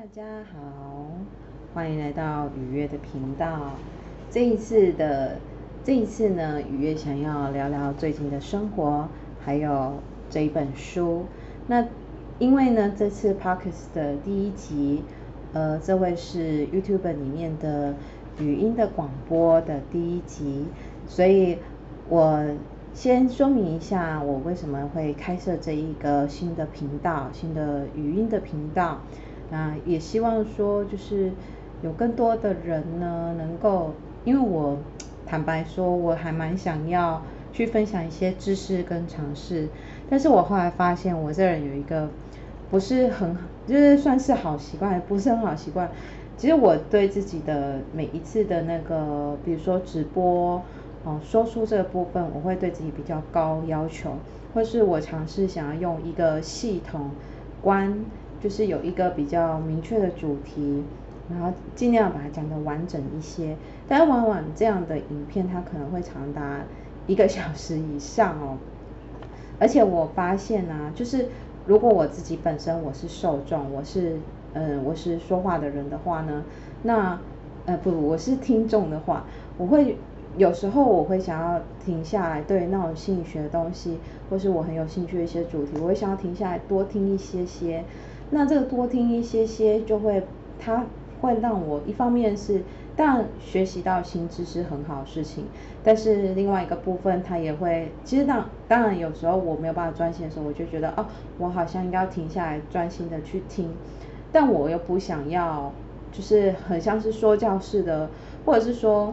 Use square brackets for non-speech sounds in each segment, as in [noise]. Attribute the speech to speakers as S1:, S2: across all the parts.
S1: 大家好，欢迎来到雨月的频道。这一次的这一次呢，雨月想要聊聊最近的生活，还有这一本书。那因为呢，这次 Parkes 的第一集，呃，这位是 YouTube 里面的语音的广播的第一集，所以我先说明一下，我为什么会开设这一个新的频道，新的语音的频道。那也希望说，就是有更多的人呢，能够，因为我坦白说，我还蛮想要去分享一些知识跟尝试，但是我后来发现，我这人有一个不是很，就是算是好习惯，不是很好习惯。其实我对自己的每一次的那个，比如说直播，哦，说书这个部分，我会对自己比较高要求，或是我尝试想要用一个系统观。就是有一个比较明确的主题，然后尽量把它讲得完整一些。但往往这样的影片，它可能会长达一个小时以上哦。而且我发现啊，就是如果我自己本身我是受众，我是嗯、我是说话的人的话呢，那呃不，我是听众的话，我会有时候我会想要停下来，对那种心理学的东西，或是我很有兴趣的一些主题，我会想要停下来多听一些些。那这个多听一些些，就会，它会让我一方面是，当然学习到新知识很好事情，但是另外一个部分，它也会，其实当当然有时候我没有办法专心的时候，我就觉得哦，我好像应该要停下来专心的去听，但我又不想要，就是很像是说教式的，或者是说，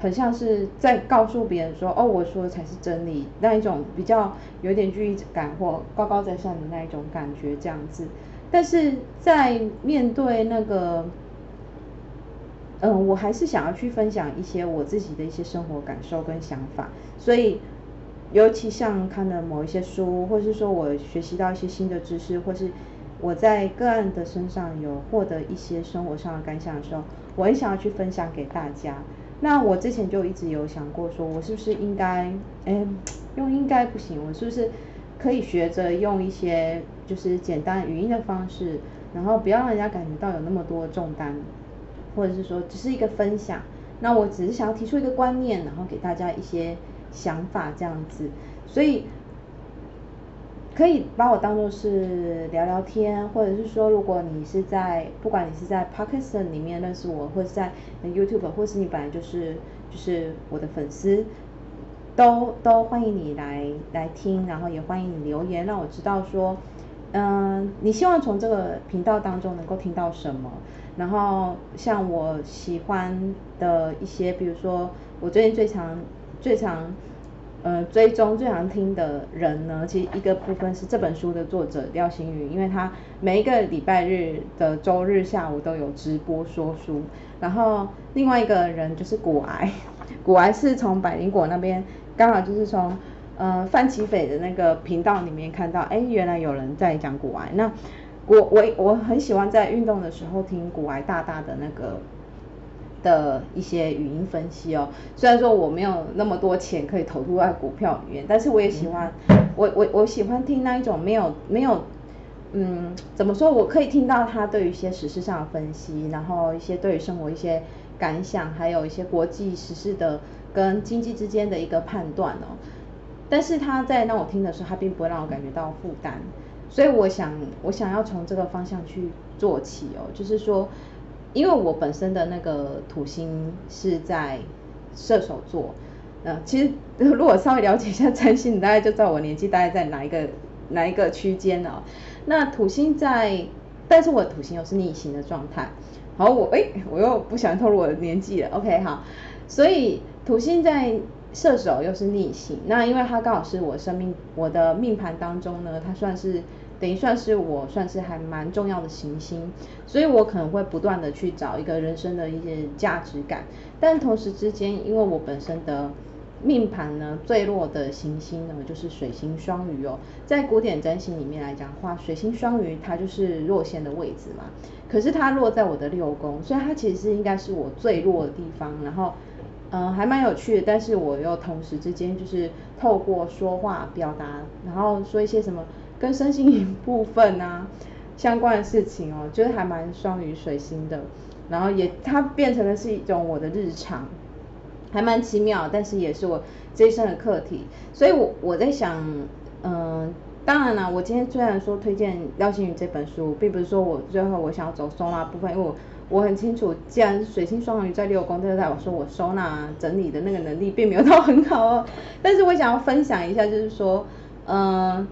S1: 很像是在告诉别人说，哦，我说的才是真理，那一种比较有点距离感或高高在上的那一种感觉，这样子。但是在面对那个，嗯、我还是想要去分享一些我自己的一些生活感受跟想法，所以尤其像看了某一些书，或是说我学习到一些新的知识，或是我在个案的身上有获得一些生活上的感想的时候，我很想要去分享给大家。那我之前就一直有想过，说我是不是应该，哎，用应该不行，我是不是？可以学着用一些就是简单语音的方式，然后不要让人家感觉到有那么多重担，或者是说只是一个分享。那我只是想要提出一个观念，然后给大家一些想法这样子。所以可以把我当做是聊聊天，或者是说如果你是在不管你是在 Podcast 里面认识我，或者在 YouTube，或是你本来就是就是我的粉丝。都都欢迎你来来听，然后也欢迎你留言，让我知道说，嗯，你希望从这个频道当中能够听到什么。然后像我喜欢的一些，比如说我最近最常最常呃追踪最常听的人呢，其实一个部分是这本书的作者廖星宇，因为他每一个礼拜日的周日下午都有直播说书。然后另外一个人就是古癌，古癌是从百灵果那边。刚好就是从呃范奇斐的那个频道里面看到，哎，原来有人在讲股癌。那我我我很喜欢在运动的时候听股癌大大的那个的一些语音分析哦。虽然说我没有那么多钱可以投入在股票里面，但是我也喜欢，我我我喜欢听那一种没有没有，嗯，怎么说？我可以听到他对于一些时事上的分析，然后一些对于生活一些感想，还有一些国际时事的。跟经济之间的一个判断哦，但是他在让我听的时候，他并不会让我感觉到负担，所以我想，我想要从这个方向去做起哦，就是说，因为我本身的那个土星是在射手座，呃，其实如果稍微了解一下占星，你大概就知道我年纪大概在哪一个哪一个区间了。那土星在，但是我的土星又是逆行的状态。好，我哎，我又不想透露我的年纪了。OK，好，所以。土星在射手又是逆行，那因为它刚好是我生命我的命盘当中呢，它算是等于算是我算是还蛮重要的行星，所以我可能会不断的去找一个人生的一些价值感，但同时之间，因为我本身的命盘呢最弱的行星呢就是水星双鱼哦，在古典占星里面来讲的话，水星双鱼它就是弱线的位置嘛，可是它落在我的六宫，所以它其实是应该是我最弱的地方，然后。嗯，还蛮有趣的，但是我又同时之间就是透过说话表达，然后说一些什么跟身心灵部分啊，相关的事情哦，就是还蛮双鱼水星的，然后也它变成的是一种我的日常，还蛮奇妙，但是也是我这一生的课题，所以我我在想，嗯、呃，当然了，我今天虽然说推荐廖心筠这本书，并不是说我最后我想要走收纳部分，因为我我很清楚，既然水星双鱼在六宫，就代表说我收纳整理的那个能力并没有到很好哦，[laughs] 但是我想要分享一下，就是说，嗯、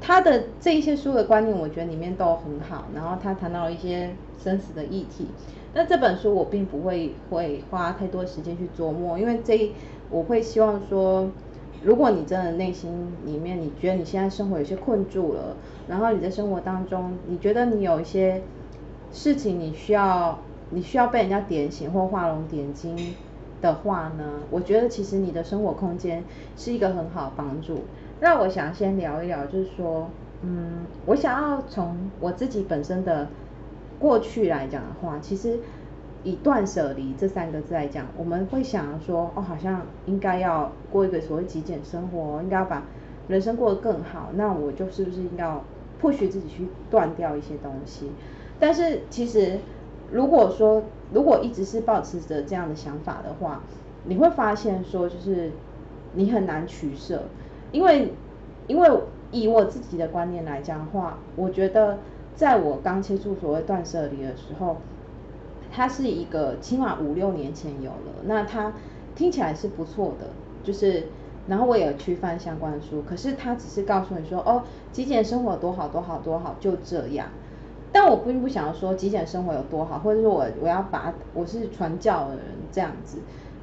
S1: 他的这一些书的观念，我觉得里面都很好。然后他谈到了一些生死的议题。那这本书我并不会会花太多时间去琢磨，因为这我会希望说，如果你真的内心里面你觉得你现在生活有些困住了，然后你在生活当中你觉得你有一些事情你需要你需要被人家点醒或画龙点睛的话呢，我觉得其实你的生活空间是一个很好的帮助。那我想先聊一聊，就是说，嗯，我想要从我自己本身的过去来讲的话，其实以断舍离这三个字来讲，我们会想说，哦，好像应该要过一个所谓极简生活，应该要把人生过得更好，那我就是不是应该要迫使自己去断掉一些东西？但是其实如果说，如果一直是抱持着这样的想法的话，你会发现说，就是你很难取舍。因为，因为以我自己的观念来讲的话，我觉得在我刚接触所谓断舍离的时候，它是一个起码五六年前有了，那它听起来是不错的，就是，然后我也有去翻相关书，可是它只是告诉你说，哦，极简生活多好多好多好，就这样。但我并不想要说极简生活有多好，或者说我我要把我是传教的人这样子，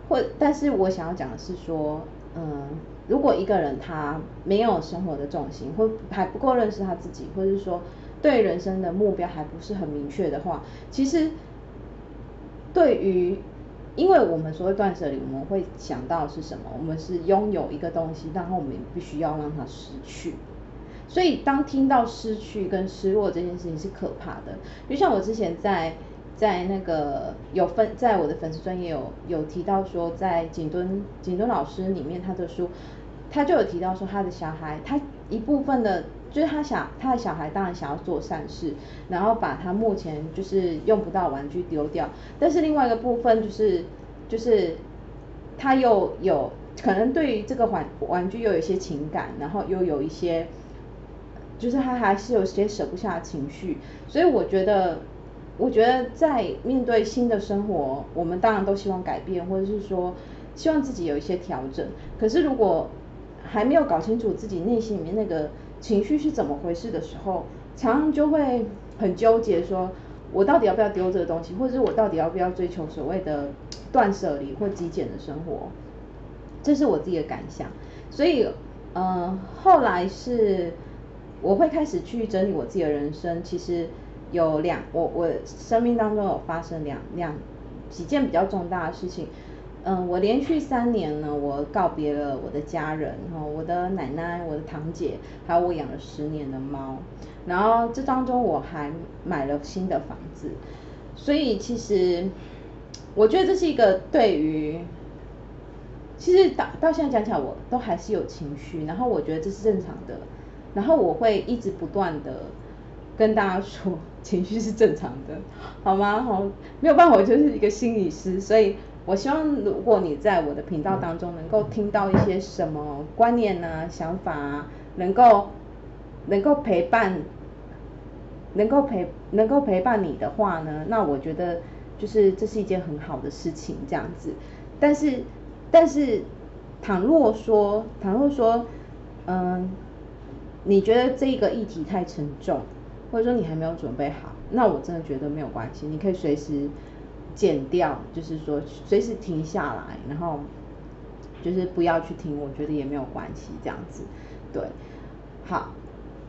S1: 或，但是我想要讲的是说，嗯。如果一个人他没有生活的重心，或还不够认识他自己，或者是说对人生的目标还不是很明确的话，其实对于，因为我们所谓断舍离，我们会想到是什么？我们是拥有一个东西，然后我们也必须要让它失去。所以当听到失去跟失落这件事情是可怕的，就像我之前在。在那个有分，在我的粉丝专页有有提到说，在景敦景敦老师里面，他的书，他就有提到说，他的小孩，他一部分的，就是他想他的小孩当然想要做善事，然后把他目前就是用不到玩具丢掉，但是另外一个部分就是就是他又有可能对于这个玩玩具又有一些情感，然后又有一些，就是他还是有些舍不下情绪，所以我觉得。我觉得在面对新的生活，我们当然都希望改变，或者是说希望自己有一些调整。可是如果还没有搞清楚自己内心里面那个情绪是怎么回事的时候，常常就会很纠结，说我到底要不要丢这个东西，或者是我到底要不要追求所谓的断舍离或极简的生活？这是我自己的感想。所以，嗯、呃，后来是我会开始去整理我自己的人生，其实。有两，我我生命当中有发生两两几件比较重大的事情，嗯，我连续三年呢，我告别了我的家人，哈，我的奶奶、我的堂姐，还有我养了十年的猫，然后这当中我还买了新的房子，所以其实我觉得这是一个对于，其实到到现在讲起来，我都还是有情绪，然后我觉得这是正常的，然后我会一直不断的。跟大家说，情绪是正常的，[laughs] 好吗？好，没有办法，我就是一个心理师，所以我希望如果你在我的频道当中能够听到一些什么观念啊、想法啊，能够能够陪伴，能够陪能够陪伴你的话呢，那我觉得就是这是一件很好的事情，这样子。但是但是，倘若说倘若说，嗯，你觉得这个议题太沉重。或者说你还没有准备好，那我真的觉得没有关系，你可以随时剪掉，就是说随时停下来，然后就是不要去听，我觉得也没有关系，这样子，对，好，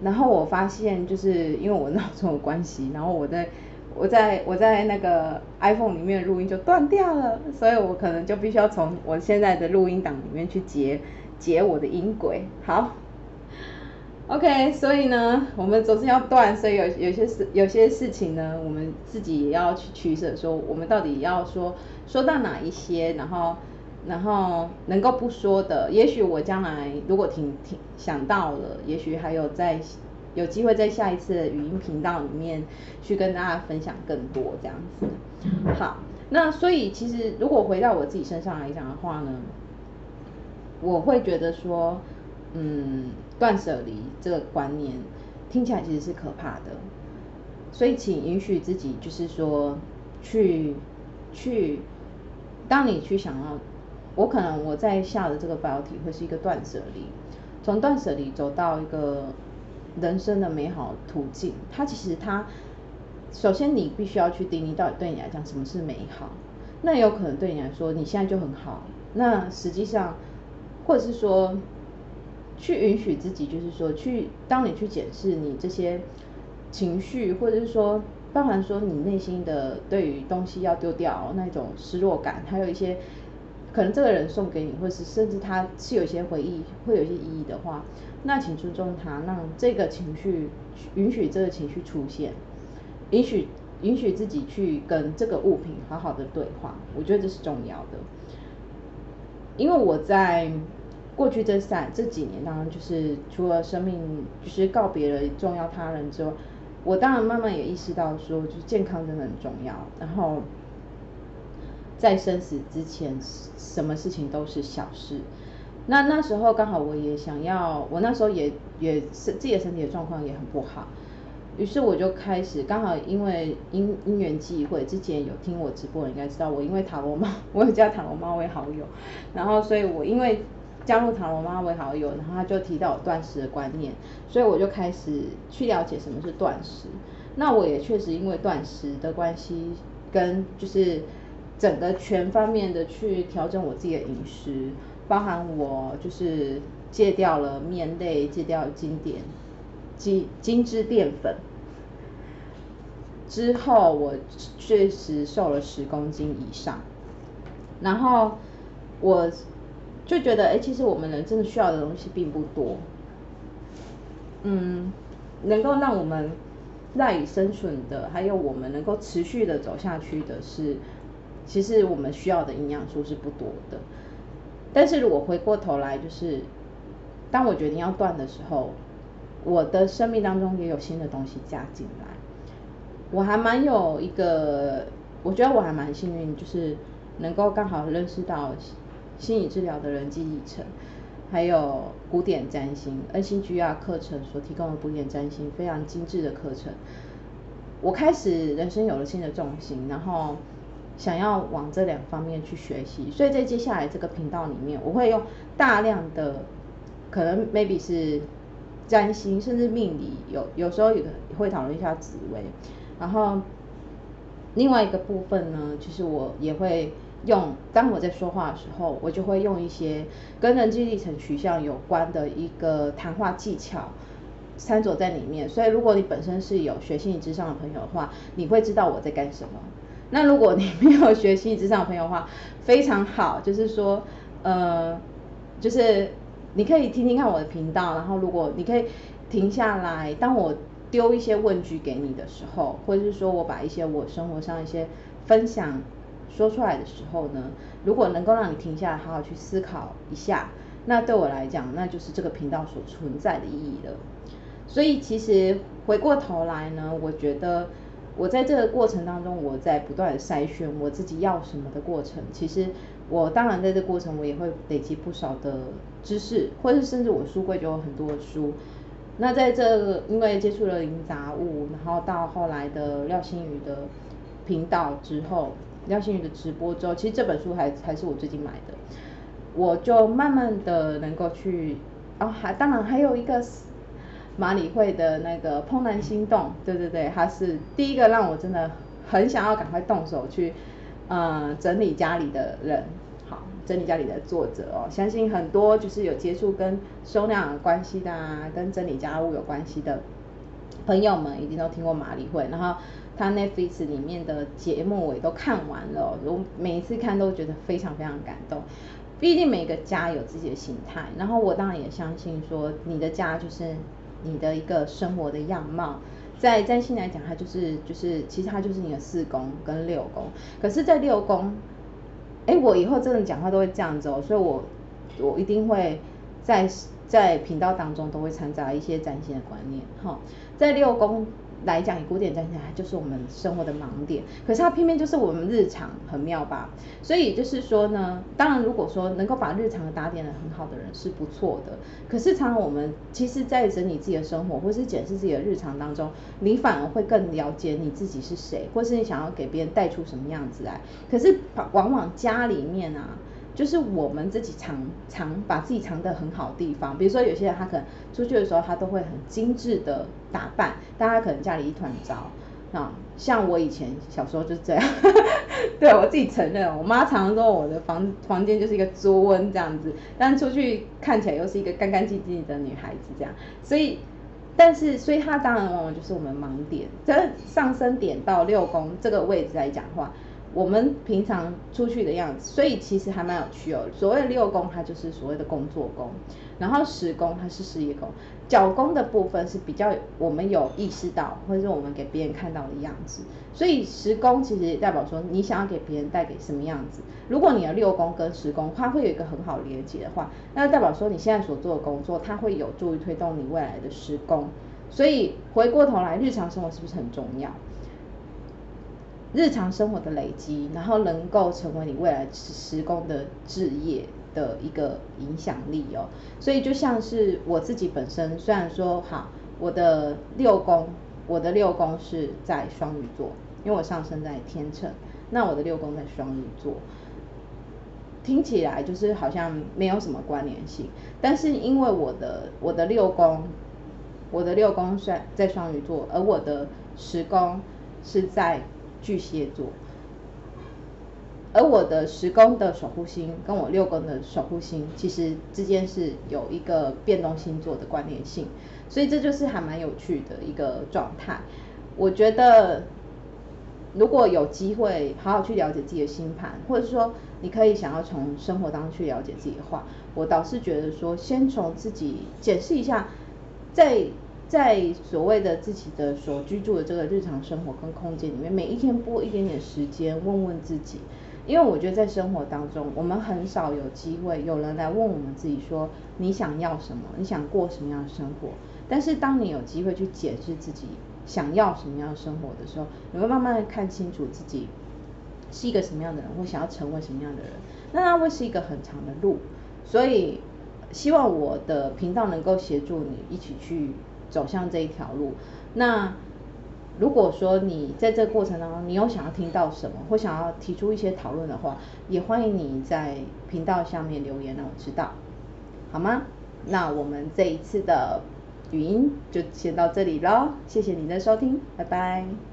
S1: 然后我发现就是因为我闹钟有关系，然后我在我在我在那个 iPhone 里面的录音就断掉了，所以我可能就必须要从我现在的录音档里面去截截我的音轨，好。OK，所以呢，我们总是要断，所以有有些事有些事情呢，我们自己也要去取舍，说我们到底要说说到哪一些，然后然后能够不说的，也许我将来如果挺挺想到了，也许还有在有机会在下一次的语音频道里面去跟大家分享更多这样子。好，那所以其实如果回到我自己身上来讲的话呢，我会觉得说，嗯，断舍离这个观念听起来其实是可怕的，所以请允许自己就是说去去，当你去想要。我可能我在下的这个标题会是一个断舍离，从断舍离走到一个人生的美好途径。它其实它，首先你必须要去定义到底对你来讲什么是美好。那有可能对你来说你现在就很好。那实际上，或者是说，去允许自己，就是说去当你去检视你这些情绪，或者是说包含说你内心的对于东西要丢掉那种失落感，还有一些。可能这个人送给你，或是甚至他是有一些回忆，会有一些意义的话，那请尊重他，让这个情绪允许这个情绪出现，允许允许自己去跟这个物品好好的对话，我觉得这是重要的。因为我在过去这三这几年当中，就是除了生命就是告别了重要他人之外，我当然慢慢也意识到说，就是健康真的很重要，然后。在生死之前，什么事情都是小事。那那时候刚好我也想要，我那时候也也是自己的身体的状况也很不好，于是我就开始刚好因为因因缘际会，之前有听我直播应该知道我因为塔罗猫，[laughs] 我有加塔罗猫为好友，然后所以我因为加入塔罗妈为好友，然后他就提到我断食的观念，所以我就开始去了解什么是断食。那我也确实因为断食的关系，跟就是。整个全方面的去调整我自己的饮食，包含我就是戒掉了面类，戒掉了精点、精精致淀粉。之后我确实瘦了十公斤以上，然后我就觉得，哎，其实我们人真的需要的东西并不多。嗯，能够让我们赖以生存的，还有我们能够持续的走下去的是。其实我们需要的营养素是不多的，但是如果回过头来，就是当我决定要断的时候，我的生命当中也有新的东西加进来。我还蛮有一个，我觉得我还蛮幸运，就是能够刚好认识到心理治疗的人际历程，还有古典占星、恩星 GR 课程所提供的古典占星非常精致的课程。我开始人生有了新的重心，然后。想要往这两方面去学习，所以在接下来这个频道里面，我会用大量的可能 maybe 是占星，甚至命理，有有时候也会讨论一下紫微。然后另外一个部分呢，其实我也会用，当我在说话的时候，我就会用一些跟人际历程取向有关的一个谈话技巧掺杂在里面。所以如果你本身是有学心理咨商的朋友的话，你会知道我在干什么。那如果你 [laughs] 没有学心理咨商的朋友的话，非常好，就是说，呃，就是你可以听听看我的频道，然后如果你可以停下来，当我丢一些问句给你的时候，或者是说我把一些我生活上一些分享说出来的时候呢，如果能够让你停下来好好去思考一下，那对我来讲，那就是这个频道所存在的意义了。所以其实回过头来呢，我觉得。我在这个过程当中，我在不断的筛选我自己要什么的过程。其实我当然在这过程，我也会累积不少的知识，或是甚至我书柜就有很多的书。那在这个因为接触了零杂物，然后到后来的廖新宇的频道之后，廖心宇的直播之后，其实这本书还还是我最近买的，我就慢慢的能够去，哦，还当然还有一个。马里会的那个《怦然心动》，对对对，他是第一个让我真的很想要赶快动手去，呃，整理家里的人，好，整理家里的作者哦，相信很多就是有接触跟收纳关系的啊，跟整理家务有关系的朋友们，一定都听过马里会，然后他 Netflix 里面的节目我也都看完了，我每一次看都觉得非常非常感动，毕竟每个家有自己的形态，然后我当然也相信说你的家就是。你的一个生活的样貌，在占星来讲，它就是就是，其实它就是你的四宫跟六宫。可是，在六宫，哎，我以后真的讲话都会这样子哦，所以我我一定会在在频道当中都会掺杂一些占星的观念，哈，在六宫。来讲，以古典站起来，就是我们生活的盲点。可是它偏偏就是我们日常很妙吧？所以就是说呢，当然如果说能够把日常打点的很好的人是不错的。可是常常我们其实，在整理自己的生活或是检视自己的日常当中，你反而会更了解你自己是谁，或是你想要给别人带出什么样子来。可是往往家里面啊。就是我们自己藏藏，把自己藏得很好地方，比如说有些人他可能出去的时候，他都会很精致的打扮，但他可能家里一团糟啊。像我以前小时候就是这样，[laughs] 对我自己承认，我妈常常说我的房房间就是一个作瘟这样子，但出去看起来又是一个干干净净的女孩子这样。所以，但是，所以他当然往往就是我们盲点，这上升点到六宫这个位置来讲的话。我们平常出去的样子，所以其实还蛮有趣哦。所谓六宫，它就是所谓的工作宫，然后十宫它是事业宫，角宫的部分是比较我们有意识到，或者是我们给别人看到的样子。所以十宫其实代表说，你想要给别人带给什么样子。如果你的六宫跟十宫，它会有一个很好连接的话，那代表说你现在所做的工作，它会有助于推动你未来的十宫。所以回过头来，日常生活是不是很重要？日常生活的累积，然后能够成为你未来十宫的置业的一个影响力哦。所以就像是我自己本身，虽然说好，我的六宫，我的六宫是在双鱼座，因为我上升在天秤，那我的六宫在双鱼座，听起来就是好像没有什么关联性，但是因为我的我的六宫，我的六宫在在双鱼座，而我的十宫是在。巨蟹座，而我的十宫的守护星跟我六宫的守护星，其实之间是有一个变动星座的关联性，所以这就是还蛮有趣的一个状态。我觉得如果有机会好好去了解自己的星盘，或者说你可以想要从生活当中去了解自己的话，我倒是觉得说，先从自己检视一下，在。在所谓的自己的所居住的这个日常生活跟空间里面，每一天拨一点点时间问问自己，因为我觉得在生活当中，我们很少有机会有人来问我们自己说，你想要什么，你想过什么样的生活。但是当你有机会去解释自己想要什么样的生活的时候，你会慢慢看清楚自己是一个什么样的人，或想要成为什么样的人。那它会是一个很长的路，所以希望我的频道能够协助你一起去。走向这一条路，那如果说你在这个过程当中，你有想要听到什么，或想要提出一些讨论的话，也欢迎你在频道下面留言让我知道，好吗？那我们这一次的语音就先到这里喽，谢谢你的收听，拜拜。